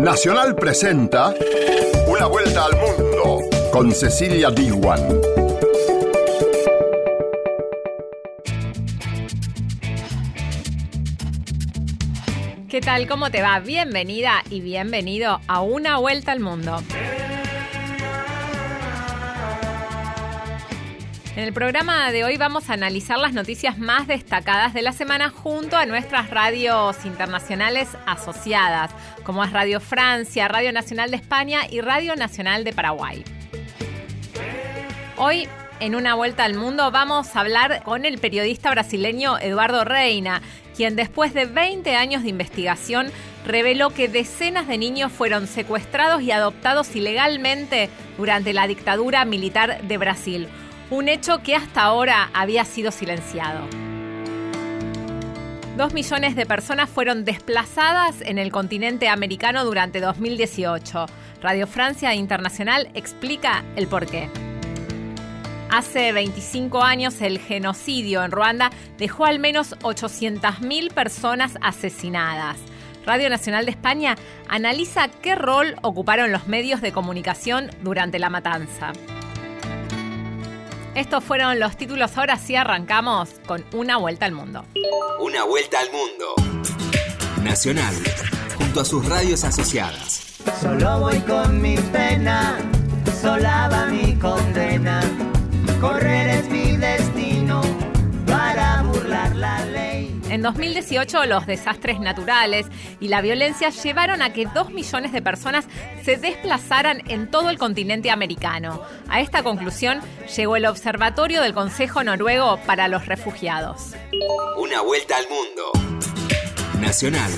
Nacional presenta Una vuelta al mundo con Cecilia Diwan. ¿Qué tal? ¿Cómo te va? Bienvenida y bienvenido a Una vuelta al mundo. En el programa de hoy vamos a analizar las noticias más destacadas de la semana junto a nuestras radios internacionales asociadas, como es Radio Francia, Radio Nacional de España y Radio Nacional de Paraguay. Hoy, en una vuelta al mundo, vamos a hablar con el periodista brasileño Eduardo Reina, quien después de 20 años de investigación reveló que decenas de niños fueron secuestrados y adoptados ilegalmente durante la dictadura militar de Brasil un hecho que hasta ahora había sido silenciado. Dos millones de personas fueron desplazadas en el continente americano durante 2018. Radio Francia Internacional explica el porqué. Hace 25 años el genocidio en Ruanda dejó al menos 800.000 personas asesinadas. Radio Nacional de España analiza qué rol ocuparon los medios de comunicación durante la matanza. Estos fueron los títulos. Ahora sí arrancamos con Una Vuelta al Mundo. Una Vuelta al Mundo. Nacional, junto a sus radios asociadas. Solo voy con mi pena, sola va mi condena. Correr es mi destino En 2018 los desastres naturales y la violencia llevaron a que dos millones de personas se desplazaran en todo el continente americano. A esta conclusión llegó el Observatorio del Consejo Noruego para los Refugiados. Una vuelta al mundo. Nacional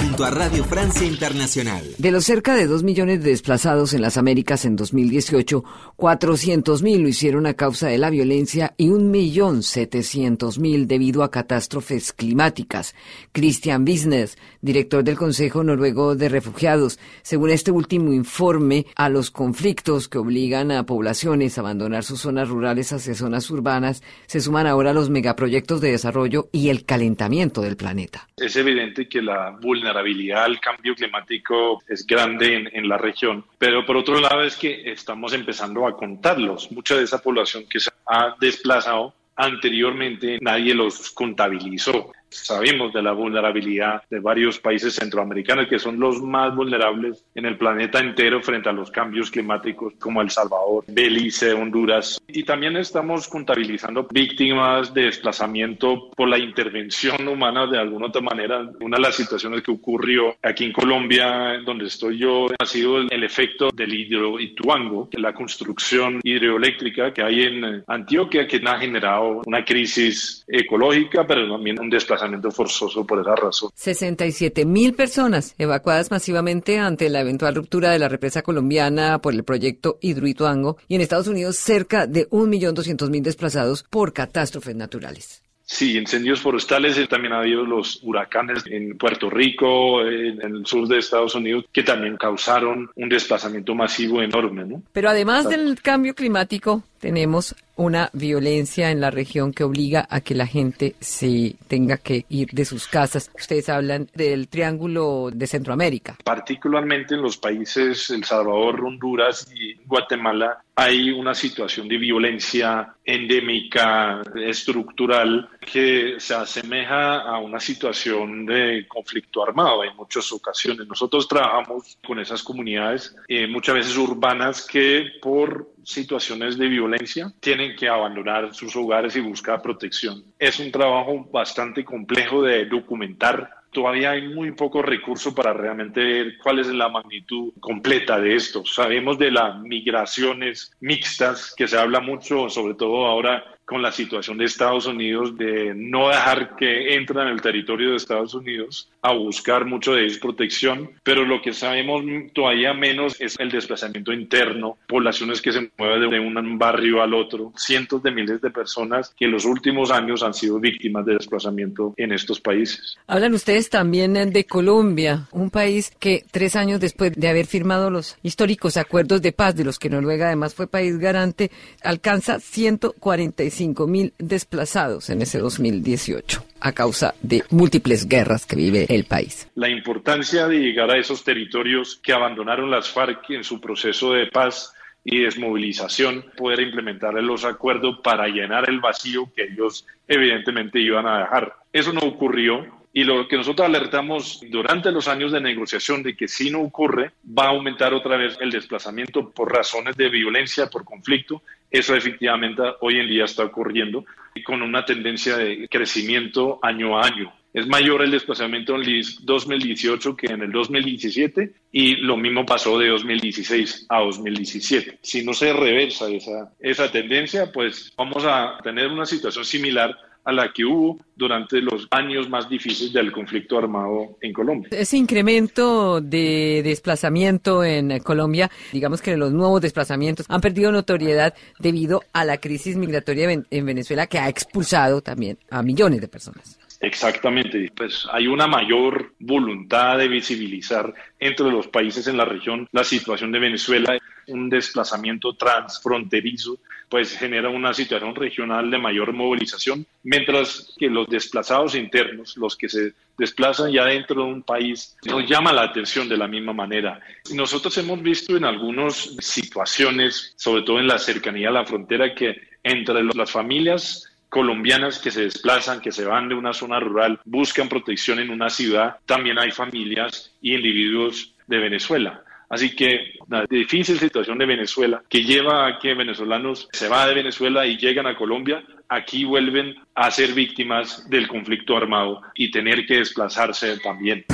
junto a Radio Francia Internacional. De los cerca de 2 millones de desplazados en las Américas en 2018, 400 mil lo hicieron a causa de la violencia y 1.700.000 debido a catástrofes climáticas. Christian Business, director del Consejo Noruego de Refugiados, según este último informe, a los conflictos que obligan a poblaciones a abandonar sus zonas rurales hacia zonas urbanas, se suman ahora los megaproyectos de desarrollo y el calentamiento del planeta. Es evidente que la vulnerabilidad al cambio climático es grande en, en, la región, pero por otro lado es que estamos empezando a contarlos. Mucha de esa población que se ha desplazado anteriormente nadie los contabilizó. Sabemos de la vulnerabilidad de varios países centroamericanos que son los más vulnerables en el planeta entero frente a los cambios climáticos como El Salvador, Belice, Honduras. Y también estamos contabilizando víctimas de desplazamiento por la intervención humana de alguna otra manera. Una de las situaciones que ocurrió aquí en Colombia, donde estoy yo, ha sido el, efecto del hidroituango, la construcción hidroeléctrica que hay en Antioquia, que ha generado una crisis ecológica, pero también un desplazamiento forzoso por esa razón. 67 mil personas evacuadas masivamente ante la eventual ruptura de la represa colombiana por el proyecto Hidroituango y en Estados Unidos cerca de 1.200.000 desplazados por catástrofes naturales. Sí, incendios forestales, eh, también ha habido los huracanes en Puerto Rico, en el sur de Estados Unidos, que también causaron un desplazamiento masivo enorme. ¿no? Pero además del cambio climático, tenemos una violencia en la región que obliga a que la gente se tenga que ir de sus casas. Ustedes hablan del Triángulo de Centroamérica. Particularmente en los países El Salvador, Honduras y Guatemala hay una situación de violencia endémica, estructural, que se asemeja a una situación de conflicto armado en muchas ocasiones. Nosotros trabajamos con esas comunidades, eh, muchas veces urbanas, que por situaciones de violencia tienen que abandonar sus hogares y buscar protección. Es un trabajo bastante complejo de documentar todavía hay muy poco recurso para realmente ver cuál es la magnitud completa de esto. Sabemos de las migraciones mixtas, que se habla mucho, sobre todo ahora con la situación de Estados Unidos de no dejar que entren en el territorio de Estados Unidos a buscar mucho de ellos protección, pero lo que sabemos todavía menos es el desplazamiento interno, poblaciones que se mueven de un barrio al otro, cientos de miles de personas que en los últimos años han sido víctimas de desplazamiento en estos países. Hablan ustedes también de Colombia, un país que tres años después de haber firmado los históricos acuerdos de paz, de los que Noruega además fue país garante, alcanza 145 mil desplazados en ese 2018. a causa de múltiples guerras que vive el país. La importancia de llegar a esos territorios que abandonaron las FARC en su proceso de paz y desmovilización, poder implementar los acuerdos para llenar el vacío que ellos evidentemente iban a dejar. Eso no ocurrió y lo que nosotros alertamos durante los años de negociación de que si no ocurre, va a aumentar otra vez el desplazamiento por razones de violencia, por conflicto. Eso efectivamente hoy en día está ocurriendo y con una tendencia de crecimiento año a año. Es mayor el desplazamiento en el 2018 que en el 2017 y lo mismo pasó de 2016 a 2017. Si no se reversa esa, esa tendencia, pues vamos a tener una situación similar a la que hubo durante los años más difíciles del conflicto armado en Colombia. Ese incremento de desplazamiento en Colombia, digamos que los nuevos desplazamientos han perdido notoriedad debido a la crisis migratoria en Venezuela que ha expulsado también a millones de personas. Exactamente, pues hay una mayor voluntad de visibilizar entre los países en la región la situación de Venezuela, un desplazamiento transfronterizo, pues genera una situación regional de mayor movilización, mientras que los desplazados internos, los que se desplazan ya dentro de un país, nos llama la atención de la misma manera. Nosotros hemos visto en algunas situaciones, sobre todo en la cercanía a la frontera, que entre las familias colombianas que se desplazan, que se van de una zona rural, buscan protección en una ciudad. También hay familias y individuos de Venezuela. Así que la difícil situación de Venezuela, que lleva a que venezolanos se van de Venezuela y llegan a Colombia, aquí vuelven a ser víctimas del conflicto armado y tener que desplazarse también.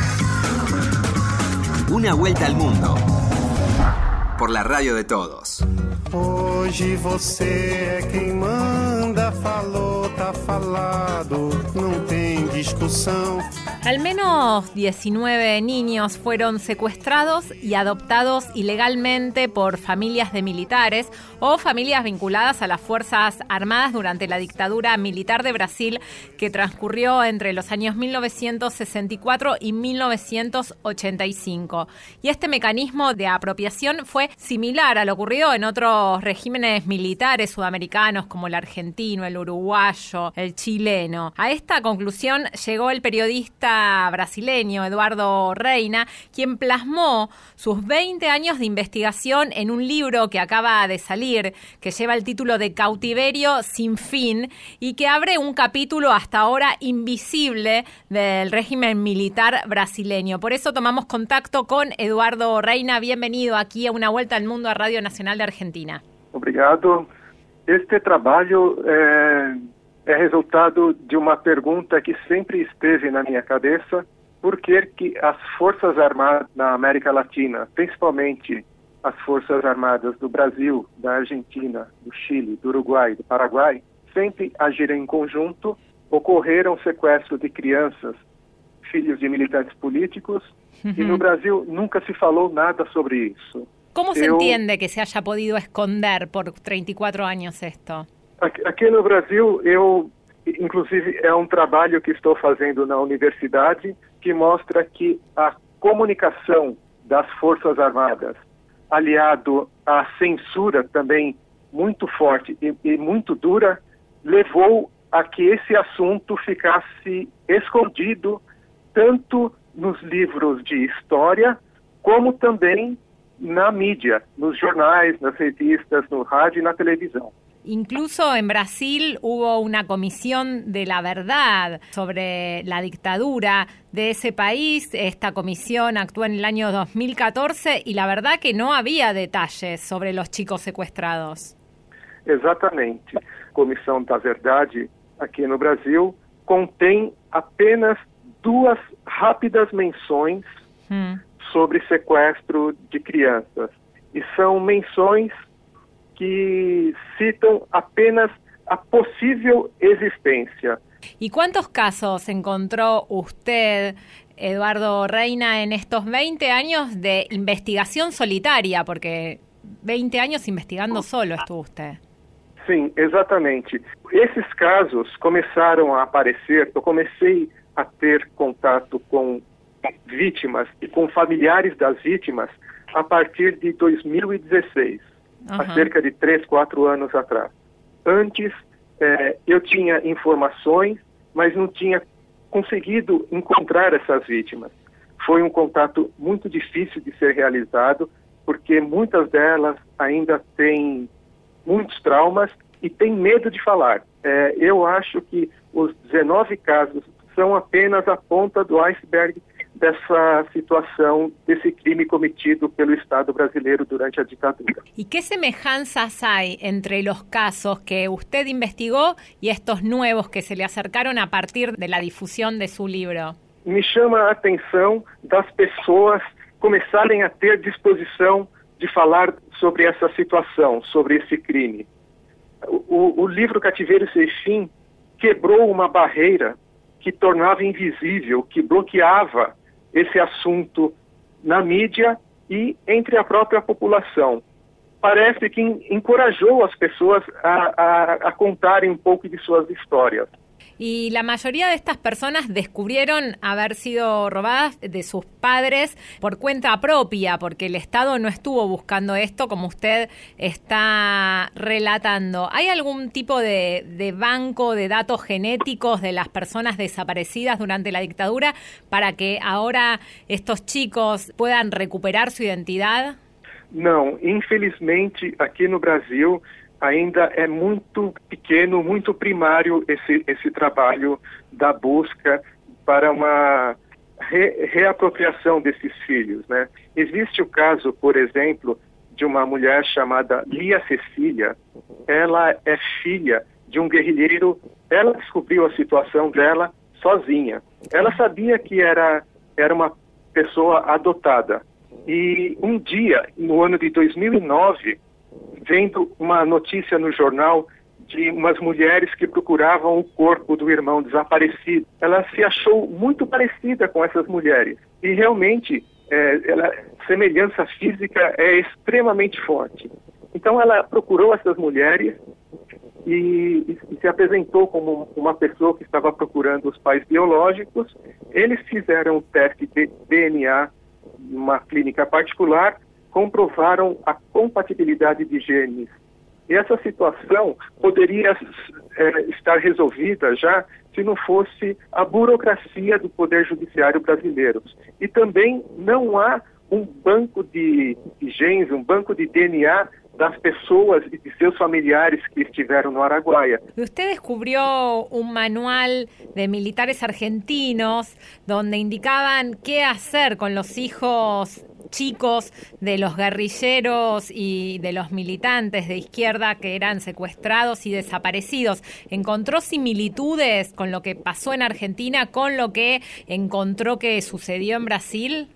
Una vuelta al mundo por la radio de todos. Hoje você é quem manda, falou, tá falado, não tem discussão. Al menos 19 niños fueron secuestrados y adoptados ilegalmente por familias de militares o familias vinculadas a las Fuerzas Armadas durante la dictadura militar de Brasil que transcurrió entre los años 1964 y 1985. Y este mecanismo de apropiación fue similar a lo ocurrido en otros regímenes militares sudamericanos como el argentino, el uruguayo, el chileno. A esta conclusión llegó el periodista brasileño Eduardo Reina, quien plasmó sus 20 años de investigación en un libro que acaba de salir, que lleva el título de Cautiverio sin fin y que abre un capítulo hasta ahora invisible del régimen militar brasileño. Por eso tomamos contacto con Eduardo Reina. Bienvenido aquí a Una Vuelta al Mundo a Radio Nacional de Argentina. Obrigado. Este trabalho eh, é resultado de uma pergunta que sempre esteve na minha cabeça: por que, que as Forças Armadas na América Latina, principalmente as Forças Armadas do Brasil, da Argentina, do Chile, do Uruguai, do Paraguai, sempre agiram em conjunto, ocorreram sequestros de crianças, filhos de militantes políticos, uhum. e no Brasil nunca se falou nada sobre isso. Como se entende que se haya podido esconder por 34 anos esto? Aqui no Brasil, eu, inclusive, é um trabalho que estou fazendo na universidade que mostra que a comunicação das Forças Armadas, aliado à censura também muito forte e, e muito dura, levou a que esse assunto ficasse escondido tanto nos livros de história como também na mídia, nos jornais, nas revistas, no rádio e na televisão. Incluso en Brasil hubo una comisión de la verdad sobre la dictadura de ese país. Esta comisión actuó en el año 2014 y la verdad que no había detalles sobre los chicos secuestrados. Exatamente. Comissão da Verdade aqui no Brasil contém apenas duas rápidas menções hum. sobre sequestro de crianças. E são menções que citam apenas a posible existencia. ¿Y cuántos casos encontró usted, Eduardo Reina, en estos 20 años de investigación solitaria? Porque 20 años investigando solo estuvo usted. Sim, exatamente. Esses casos começaram a aparecer, eu comecei a ter contato com vítimas e com familiares das vítimas a partir de 2016 uhum. há cerca de três, quatro anos atrás. Antes, é, eu tinha informações, mas não tinha conseguido encontrar essas vítimas. Foi um contato muito difícil de ser realizado, porque muitas delas ainda têm muitos traumas e têm medo de falar. É, eu acho que os 19 casos são apenas a ponta do iceberg dessa situação, desse crime cometido pelo Estado brasileiro durante a ditadura. ¿Y qué semejanzas hay entre los casos que usted investigó y estos nuevos que se le acercaron a partir de la difusión de su libro? Me chama a atenção das pessoas começarem a ter disposição de falar sobre essa situação, sobre esse crime. O, o livro Cativeiro Sem Fim quebrou uma barreira que tornava invisível, que bloqueava esse assunto na mídia e entre a própria população. Parece que encorajou as pessoas a, a, a contarem um pouco de suas histórias. Y la mayoría de estas personas descubrieron haber sido robadas de sus padres por cuenta propia, porque el Estado no estuvo buscando esto como usted está relatando. ¿Hay algún tipo de, banco de datos genéticos de las personas desaparecidas durante la dictadura para que ahora estos chicos puedan recuperar su identidad? Não, infelizmente aqui no Brasil ainda é muito pequeno, muito primário esse, esse trabalho da busca para uma re, reapropriação desses filhos. Né? Existe o caso, por exemplo, de uma mulher chamada Lia Cecília. Ela é filha de um guerrilheiro. Ela descobriu a situação dela sozinha. Ela sabia que era, era uma pessoa adotada. E um dia, no ano de 2009, vendo uma notícia no jornal de umas mulheres que procuravam o corpo do irmão desaparecido. Ela se achou muito parecida com essas mulheres e realmente é, ela, semelhança física é extremamente forte. Então ela procurou essas mulheres e, e, se apresentou como uma pessoa que estava procurando os pais biológicos. Eles fizeram o teste de DNA numa clínica particular comprovaram a compatibilidade de genes. E essa situação poderia é, estar resolvida já se não fosse a burocracia do Poder Judiciário brasileiro. E também não há um banco de, de genes, um banco de DNA das pessoas y de seus familiares que estuvieron no Araguaia. Usted descubrió un manual de militares argentinos donde indicaban qué hacer con los hijos chicos de los guerrilleros y de los militantes de izquierda que eran secuestrados y desaparecidos. ¿Encontró similitudes con lo que pasó en Argentina con lo que encontró que sucedió en Brasil?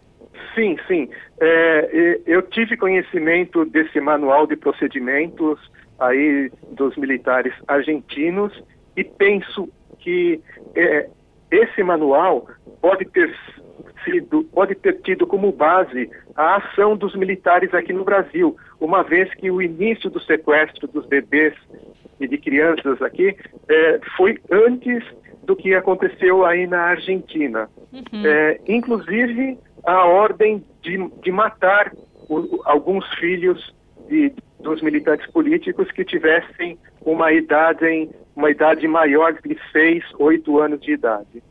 Sim, sim. É, eu tive conhecimento desse manual de procedimentos aí dos militares argentinos e penso que é, esse manual pode ter sido, pode ter tido como base a ação dos militares aqui no Brasil, uma vez que o início do sequestro dos bebês e de crianças aqui é, foi antes do que aconteceu aí na Argentina. Uhum. É, inclusive a ordem de, de matar o, alguns filhos de, dos militantes políticos que tivessem uma idade, uma idade maior de 6, 8 anos de idade.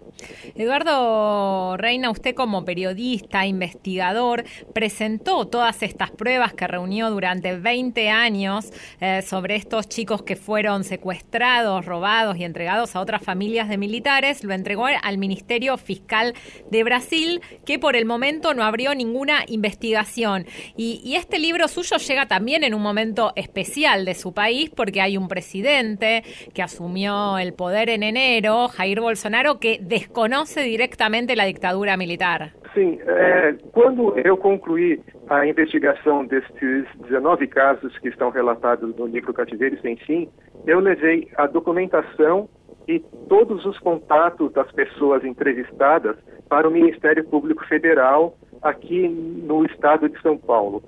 Eduardo Reina, usted como periodista, investigador, presentó todas estas pruebas que reunió durante 20 años eh, sobre estos chicos que fueron secuestrados, robados y entregados a otras familias de militares. Lo entregó al Ministerio Fiscal de Brasil, que por el momento no abrió ninguna investigación. Y, y este libro suyo llega también en un momento especial de su país, porque hay un presidente que asumió el poder en enero, Jair Bolsonaro, que desconoce diretamente a ditadura militar. Sim, é, quando eu concluí a investigação desses 19 casos que estão relatados no livro Cativeiro Sem Fim, eu levei a documentação e todos os contatos das pessoas entrevistadas para o Ministério Público Federal aqui no estado de São Paulo.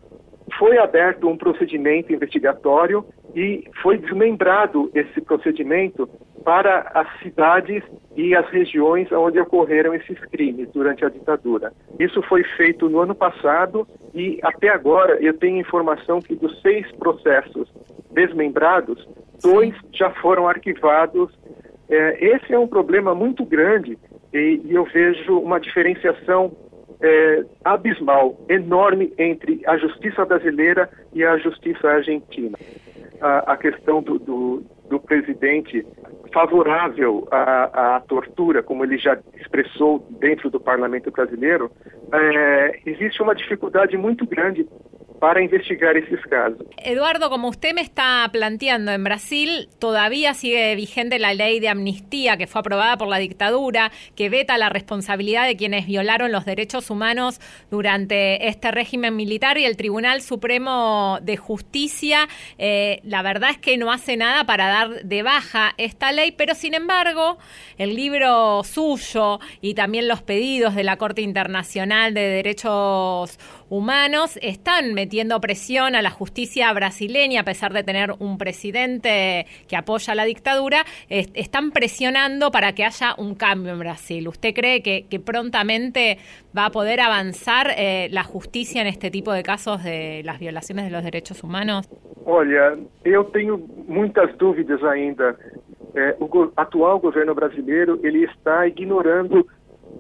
Foi aberto um procedimento investigatório e foi desmembrado esse procedimento para as cidades e as regiões onde ocorreram esses crimes durante a ditadura. Isso foi feito no ano passado e até agora eu tenho informação que dos seis processos desmembrados, dois já foram arquivados. É, esse é um problema muito grande e, e eu vejo uma diferenciação é, abismal, enorme entre a justiça brasileira e a justiça argentina. A, a questão do, do, do, presidente favorável à, à, tortura, como ele já expressou dentro do parlamento brasileiro, é, existe uma dificuldade muito grande para investigar esos casos. Eduardo, como usted me está planteando, en Brasil todavía sigue vigente la ley de amnistía que fue aprobada por la dictadura, que veta la responsabilidad de quienes violaron los derechos humanos durante este régimen militar y el Tribunal Supremo de Justicia, eh, la verdad es que no hace nada para dar de baja esta ley, pero sin embargo, el libro suyo y también los pedidos de la Corte Internacional de Derechos Humanos están metiendo presión a la justicia brasileña, a pesar de tener un presidente que apoya la dictadura, están presionando para que haya un cambio en Brasil. ¿Usted cree que, prontamente va a poder avanzar eh, la justicia en este tipo de casos de las violaciones de los derechos humanos? Olha, eu tenho muitas dúvidas ainda. É, o atual governo está ignorando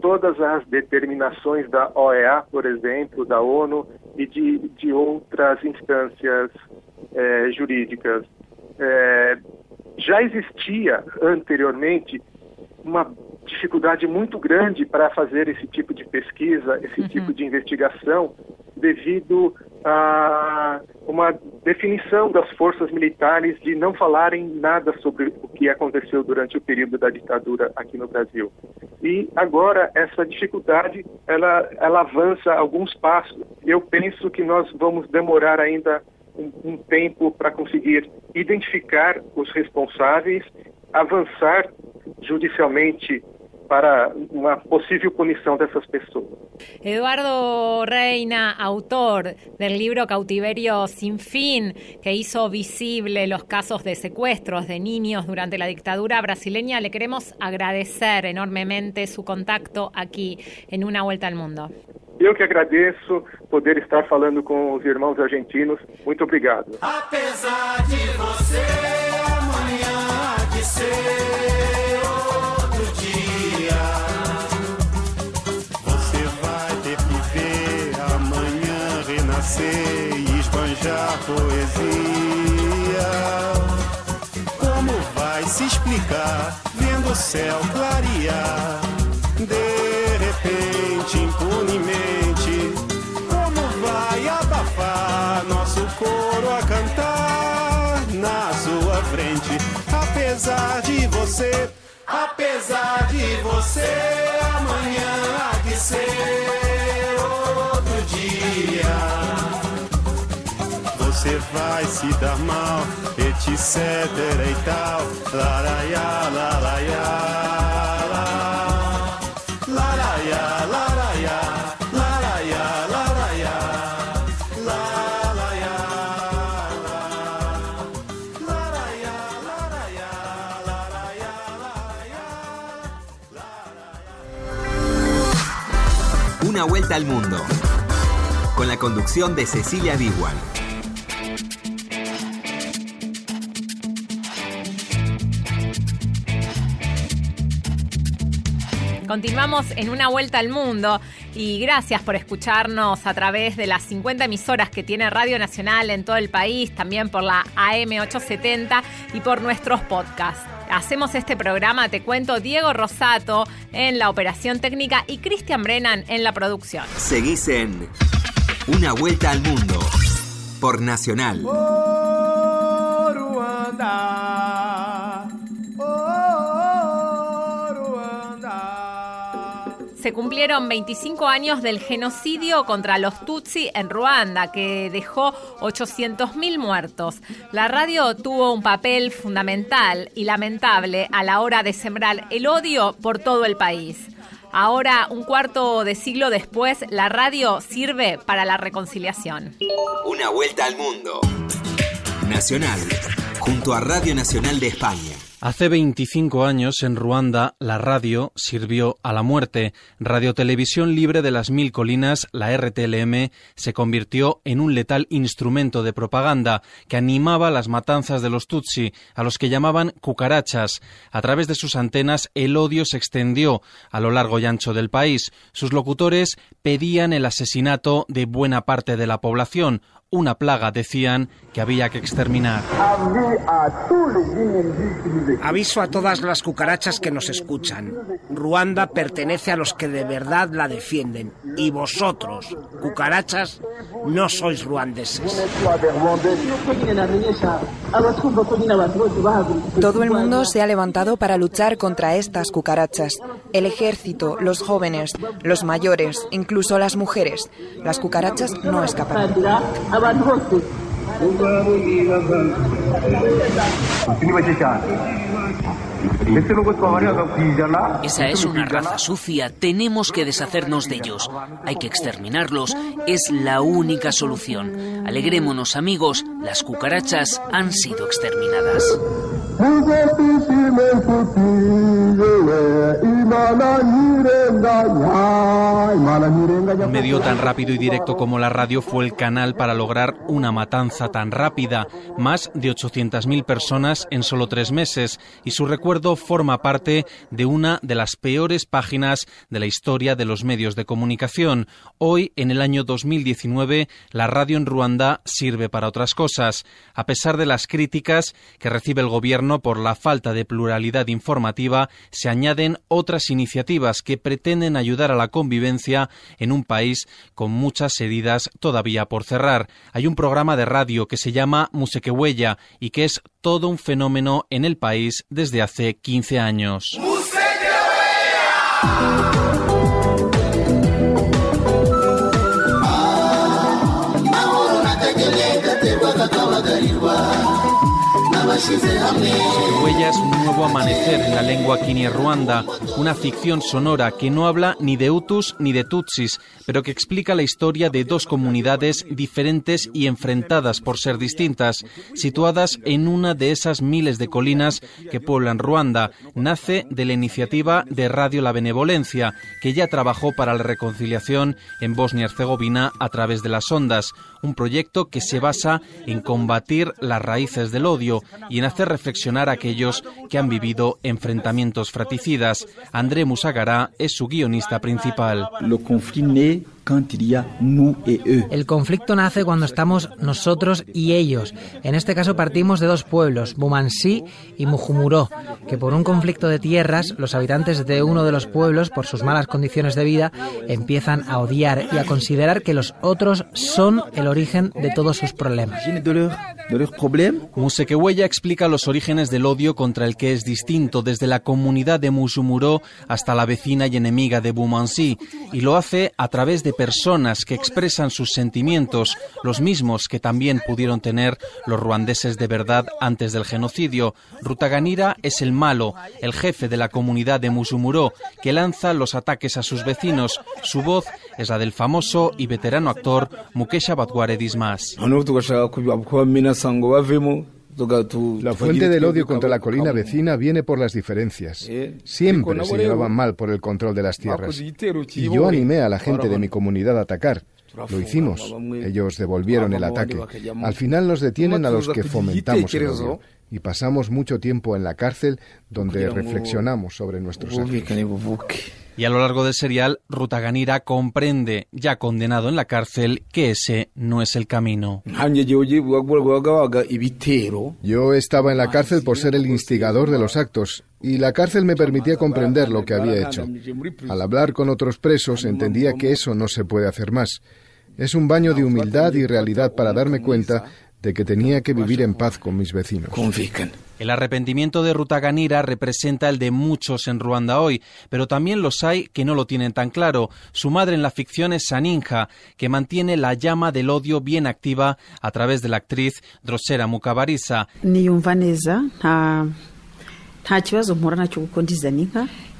todas as determinações da OEA, por exemplo, da ONU e de, de outras instâncias é, jurídicas. É, já existia anteriormente uma dificuldade muito grande para fazer esse tipo de pesquisa, esse uhum. tipo de investigação, devido a uma definição das forças militares de não falarem nada sobre o que aconteceu durante o período da ditadura aqui no Brasil. E agora essa dificuldade ela, ela avança alguns passos. Eu penso que nós vamos demorar ainda um, um tempo para conseguir identificar os responsáveis, avançar judicialmente para una posible punición de esas personas. Eduardo Reina, autor del libro Cautiverio sin fin, que hizo visible los casos de secuestros de niños durante la dictadura brasileña, le queremos agradecer enormemente su contacto aquí en Una Vuelta al Mundo. Eu que agradeço poder estar falando com os irmãos argentinos. Muito obrigado. Apesar de você amanhã de ser poesia. Como vai se explicar vendo o céu clarear? De repente, impunemente, como vai abafar nosso coro a cantar na sua frente? Apesar de você, apesar de você, vai se dar mal, etc e tal. Laraiá, laraiá. Una vuelta al mundo con la conducción de Cecilia Diwan. Continuamos en una vuelta al mundo y gracias por escucharnos a través de las 50 emisoras que tiene Radio Nacional en todo el país, también por la AM870 y por nuestros podcasts. Hacemos este programa, te cuento, Diego Rosato en la operación técnica y Cristian Brennan en la producción. Seguís en Una vuelta al mundo por Nacional. Se cumplieron 25 años del genocidio contra los Tutsi en Ruanda, que dejó 800.000 muertos. La radio tuvo un papel fundamental y lamentable a la hora de sembrar el odio por todo el país. Ahora, un cuarto de siglo después, la radio sirve para la reconciliación. Una vuelta al mundo. Nacional, junto a Radio Nacional de España. Hace 25 años en Ruanda la radio sirvió a la muerte. Radio Televisión Libre de las Mil Colinas, la RTLM, se convirtió en un letal instrumento de propaganda que animaba las matanzas de los Tutsi, a los que llamaban cucarachas. A través de sus antenas el odio se extendió a lo largo y ancho del país. Sus locutores pedían el asesinato de buena parte de la población, una plaga, decían, que había que exterminar. Aviso a todas las cucarachas que nos escuchan. Ruanda pertenece a los que de verdad la defienden. Y vosotros, cucarachas, no sois ruandeses. Todo el mundo se ha levantado para luchar contra estas cucarachas. El ejército, los jóvenes, los mayores, incluso las mujeres. Las cucarachas no escapan. Esa es una raza sucia, tenemos que deshacernos de ellos. Hay que exterminarlos, es la única solución. Alegrémonos amigos, las cucarachas han sido exterminadas. Medio tan rápido y directo como la radio fue el canal para lograr una matanza tan rápida, más de 800.000 personas en solo tres meses, y su recuerdo forma parte de una de las peores páginas de la historia de los medios de comunicación. Hoy, en el año 2019, la radio en Ruanda sirve para otras cosas. A pesar de las críticas que recibe el gobierno por la falta de pluralidad informativa, se añaden otras iniciativas que pretenden ayudar a la convivencia en un país con muchas heridas todavía por cerrar. Hay un programa de radio que se llama Musequehuella y que es todo un fenómeno en el país desde hace 15 años. Huellas, un nuevo amanecer en la lengua Ruanda, una ficción sonora que no habla ni de Hutus ni de Tutsis, pero que explica la historia de dos comunidades diferentes y enfrentadas por ser distintas, situadas en una de esas miles de colinas que pueblan Ruanda. Nace de la iniciativa de Radio La Benevolencia, que ya trabajó para la reconciliación en Bosnia-Herzegovina a través de las ondas, un proyecto que se basa en combatir las raíces del odio y en hacer reflexionar a aquellos que han vivido enfrentamientos fraticidas. André Musagará es su guionista principal. El conflicto nace cuando estamos nosotros y ellos. En este caso partimos de dos pueblos, Bumansí y Mujumuró, que por un conflicto de tierras, los habitantes de uno de los pueblos, por sus malas condiciones de vida, empiezan a odiar y a considerar que los otros son el origen de todos sus problemas. Musequehuella explica los orígenes del odio contra el que es distinto, desde la comunidad de Mujumuró hasta la vecina y enemiga de Bumansí, y lo hace a través de personas que expresan sus sentimientos, los mismos que también pudieron tener los ruandeses de verdad antes del genocidio. Rutaganira es el malo, el jefe de la comunidad de Musumuró, que lanza los ataques a sus vecinos. Su voz es la del famoso y veterano actor Mukesha Batware Dismas. La fuente del odio contra la colina vecina viene por las diferencias. Siempre se llevaban mal por el control de las tierras. Y yo animé a la gente de mi comunidad a atacar. Lo hicimos. Ellos devolvieron el ataque. Al final nos detienen a los que fomentamos el odio. Y pasamos mucho tiempo en la cárcel donde reflexionamos sobre nuestros actos. Y a lo largo del serial, Rutaganira comprende, ya condenado en la cárcel, que ese no es el camino. Yo estaba en la cárcel por ser el instigador de los actos, y la cárcel me permitía comprender lo que había hecho. Al hablar con otros presos entendía que eso no se puede hacer más. Es un baño de humildad y realidad para darme cuenta de que tenía que vivir en paz con mis vecinos. El arrepentimiento de Rutaganira representa el de muchos en Ruanda hoy, pero también los hay que no lo tienen tan claro. Su madre en la ficción es Saninja, que mantiene la llama del odio bien activa a través de la actriz Drosera Mukabariza.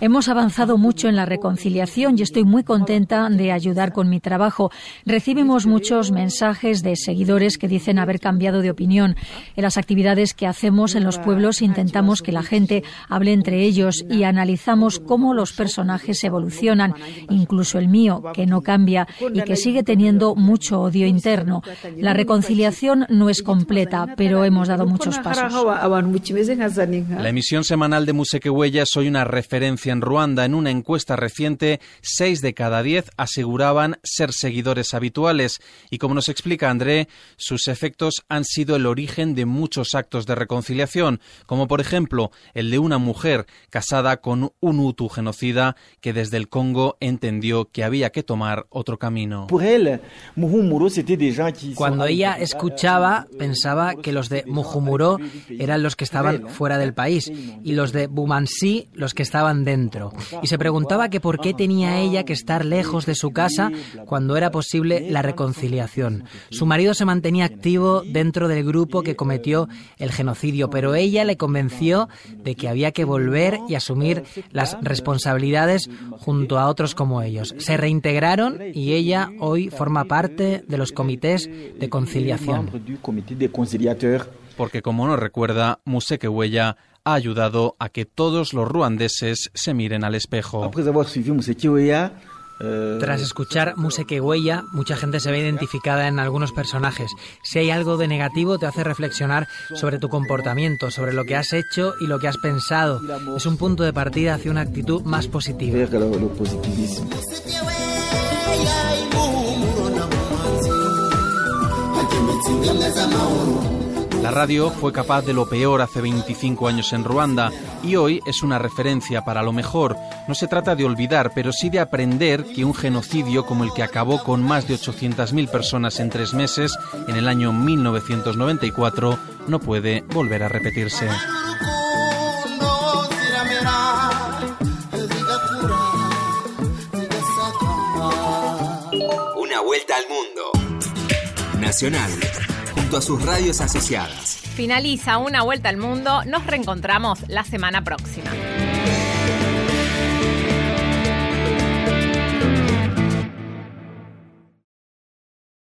Hemos avanzado mucho en la reconciliación y estoy muy contenta de ayudar con mi trabajo. Recibimos muchos mensajes de seguidores que dicen haber cambiado de opinión. En las actividades que hacemos en los pueblos intentamos que la gente hable entre ellos y analizamos cómo los personajes evolucionan, incluso el mío, que no cambia y que sigue teniendo mucho odio interno. La reconciliación no es completa, pero hemos dado muchos pasos. La emisión semanal de Huella es hoy una referencia en Ruanda. En una encuesta reciente, seis de cada diez aseguraban ser seguidores habituales. Y como nos explica André, sus efectos han sido el origen de muchos actos de reconciliación, como por ejemplo el de una mujer casada con un Hutu genocida que desde el Congo entendió que había que tomar otro camino. Cuando ella escuchaba, pensaba que los de Mujumuro eran los que estaban fuera del país y los de Bumansi los que estaban dentro. Y se preguntaba que por qué tenía ella que estar lejos de su casa cuando era posible la reconciliación. Su marido se mantenía activo dentro del grupo que cometió el genocidio, pero ella le convenció de que había que volver y asumir las responsabilidades junto a otros como ellos. Se reintegraron y ella hoy forma parte de los comités de conciliación. Porque como nos recuerda, Museke Huella ha ayudado a que todos los ruandeses se miren al espejo. Tras escuchar Museke Huella, mucha gente se ve identificada en algunos personajes. Si hay algo de negativo, te hace reflexionar sobre tu comportamiento, sobre lo que has hecho y lo que has pensado. Es un punto de partida hacia una actitud más positiva. La radio fue capaz de lo peor hace 25 años en Ruanda y hoy es una referencia para lo mejor. No se trata de olvidar, pero sí de aprender que un genocidio como el que acabó con más de 800.000 personas en tres meses en el año 1994 no puede volver a repetirse. Una vuelta al mundo. Nacional a sus radios asociadas. Finaliza una vuelta al mundo. Nos reencontramos la semana próxima.